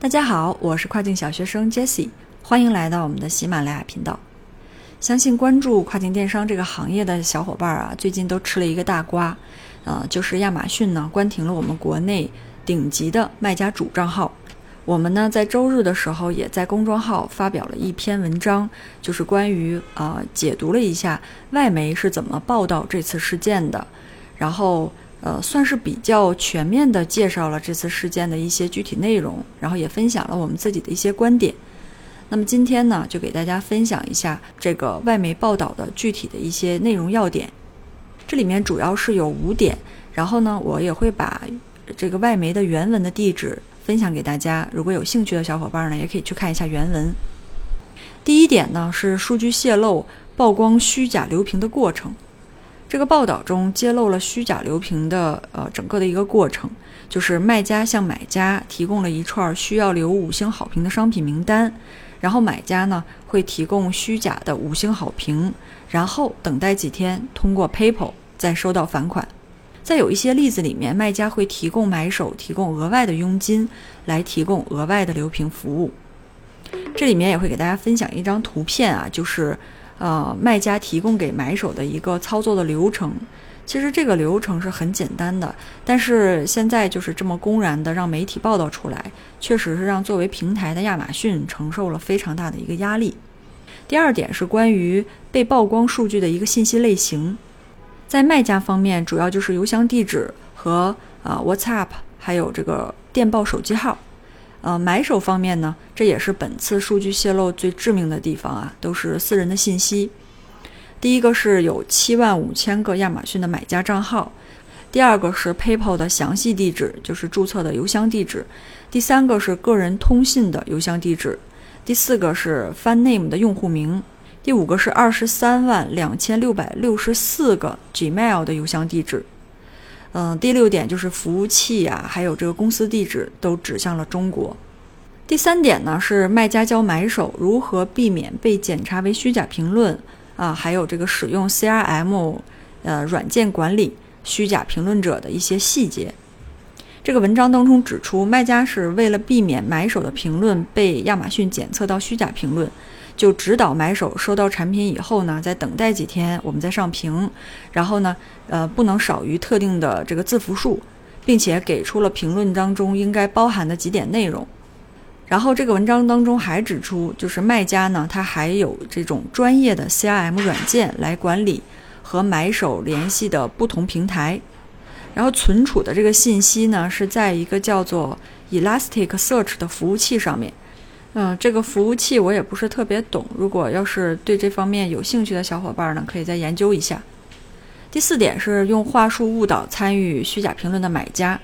大家好，我是跨境小学生 Jesse，欢迎来到我们的喜马拉雅频道。相信关注跨境电商这个行业的小伙伴啊，最近都吃了一个大瓜，呃，就是亚马逊呢关停了我们国内顶级的卖家主账号。我们呢在周日的时候也在公众号发表了一篇文章，就是关于呃解读了一下外媒是怎么报道这次事件的，然后。呃，算是比较全面的介绍了这次事件的一些具体内容，然后也分享了我们自己的一些观点。那么今天呢，就给大家分享一下这个外媒报道的具体的一些内容要点。这里面主要是有五点，然后呢，我也会把这个外媒的原文的地址分享给大家。如果有兴趣的小伙伴呢，也可以去看一下原文。第一点呢，是数据泄露曝光虚假流评的过程。这个报道中揭露了虚假流评的呃整个的一个过程，就是卖家向买家提供了一串需要留五星好评的商品名单，然后买家呢会提供虚假的五星好评，然后等待几天通过 PayPal 再收到返款。在有一些例子里面，卖家会提供买手提供额外的佣金来提供额外的留评服务。这里面也会给大家分享一张图片啊，就是。呃，卖家提供给买手的一个操作的流程，其实这个流程是很简单的，但是现在就是这么公然的让媒体报道出来，确实是让作为平台的亚马逊承受了非常大的一个压力。第二点是关于被曝光数据的一个信息类型，在卖家方面主要就是邮箱地址和啊 WhatsApp，还有这个电报手机号。呃，买手方面呢，这也是本次数据泄露最致命的地方啊，都是私人的信息。第一个是有七万五千个亚马逊的买家账号，第二个是 PayPal 的详细地址，就是注册的邮箱地址，第三个是个人通信的邮箱地址，第四个是 FunName 的用户名，第五个是二十三万两千六百六十四个 Gmail 的邮箱地址。嗯，第六点就是服务器呀，还有这个公司地址都指向了中国。第三点呢是卖家教买手如何避免被检查为虚假评论啊，还有这个使用 CRM 呃软件管理虚假评论者的一些细节。这个文章当中指出，卖家是为了避免买手的评论被亚马逊检测到虚假评论。就指导买手收到产品以后呢，再等待几天，我们再上评，然后呢，呃，不能少于特定的这个字符数，并且给出了评论当中应该包含的几点内容。然后这个文章当中还指出，就是卖家呢，他还有这种专业的 CRM 软件来管理和买手联系的不同平台，然后存储的这个信息呢，是在一个叫做 Elasticsearch 的服务器上面。嗯，这个服务器我也不是特别懂。如果要是对这方面有兴趣的小伙伴呢，可以再研究一下。第四点是用话术误导参与虚假评论的买家，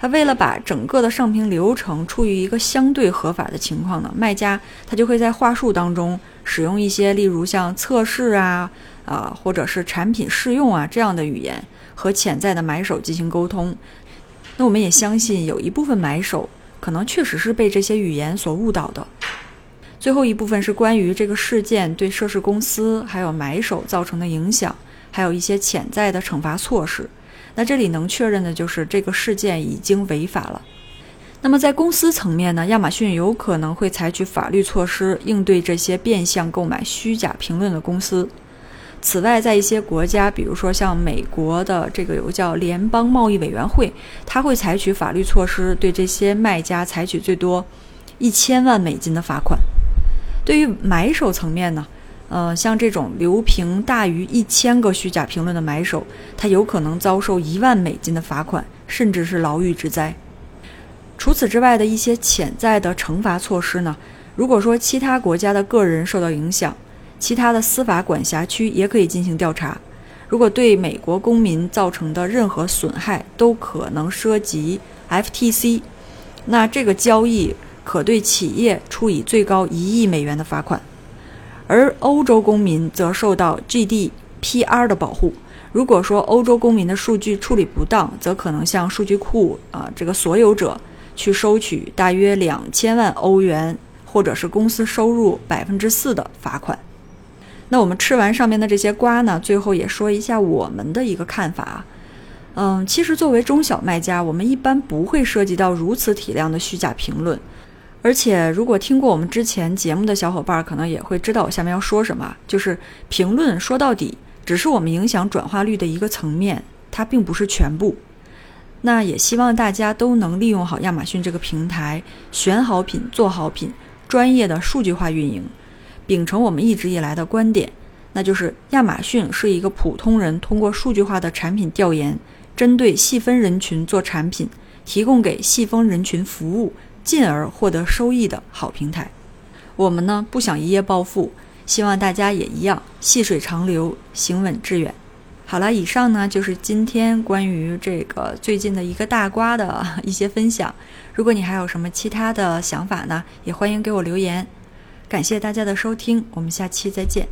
他为了把整个的上评流程处于一个相对合法的情况呢，卖家他就会在话术当中使用一些例如像测试啊啊，或者是产品试用啊这样的语言和潜在的买手进行沟通。那我们也相信有一部分买手。可能确实是被这些语言所误导的。最后一部分是关于这个事件对涉事公司还有买手造成的影响，还有一些潜在的惩罚措施。那这里能确认的就是这个事件已经违法了。那么在公司层面呢，亚马逊有可能会采取法律措施应对这些变相购买虚假评论的公司。此外，在一些国家，比如说像美国的这个有个叫联邦贸易委员会，它会采取法律措施，对这些卖家采取最多一千万美金的罚款。对于买手层面呢，呃，像这种留评大于一千个虚假评论的买手，他有可能遭受一万美金的罚款，甚至是牢狱之灾。除此之外的一些潜在的惩罚措施呢，如果说其他国家的个人受到影响。其他的司法管辖区也可以进行调查。如果对美国公民造成的任何损害都可能涉及 FTC，那这个交易可对企业处以最高一亿美元的罚款。而欧洲公民则受到 GDPR 的保护。如果说欧洲公民的数据处理不当，则可能向数据库啊这个所有者去收取大约两千万欧元，或者是公司收入百分之四的罚款。那我们吃完上面的这些瓜呢，最后也说一下我们的一个看法。嗯，其实作为中小卖家，我们一般不会涉及到如此体量的虚假评论。而且，如果听过我们之前节目的小伙伴，可能也会知道我下面要说什么，就是评论说到底只是我们影响转化率的一个层面，它并不是全部。那也希望大家都能利用好亚马逊这个平台，选好品、做好品，专业的数据化运营，秉承我们一直以来的观点，那就是亚马逊是一个普通人通过数据化的产品调研，针对细分人群做产品，提供给细分人群服务。进而获得收益的好平台，我们呢不想一夜暴富，希望大家也一样细水长流，行稳致远。好了，以上呢就是今天关于这个最近的一个大瓜的 一些分享。如果你还有什么其他的想法呢，也欢迎给我留言。感谢大家的收听，我们下期再见。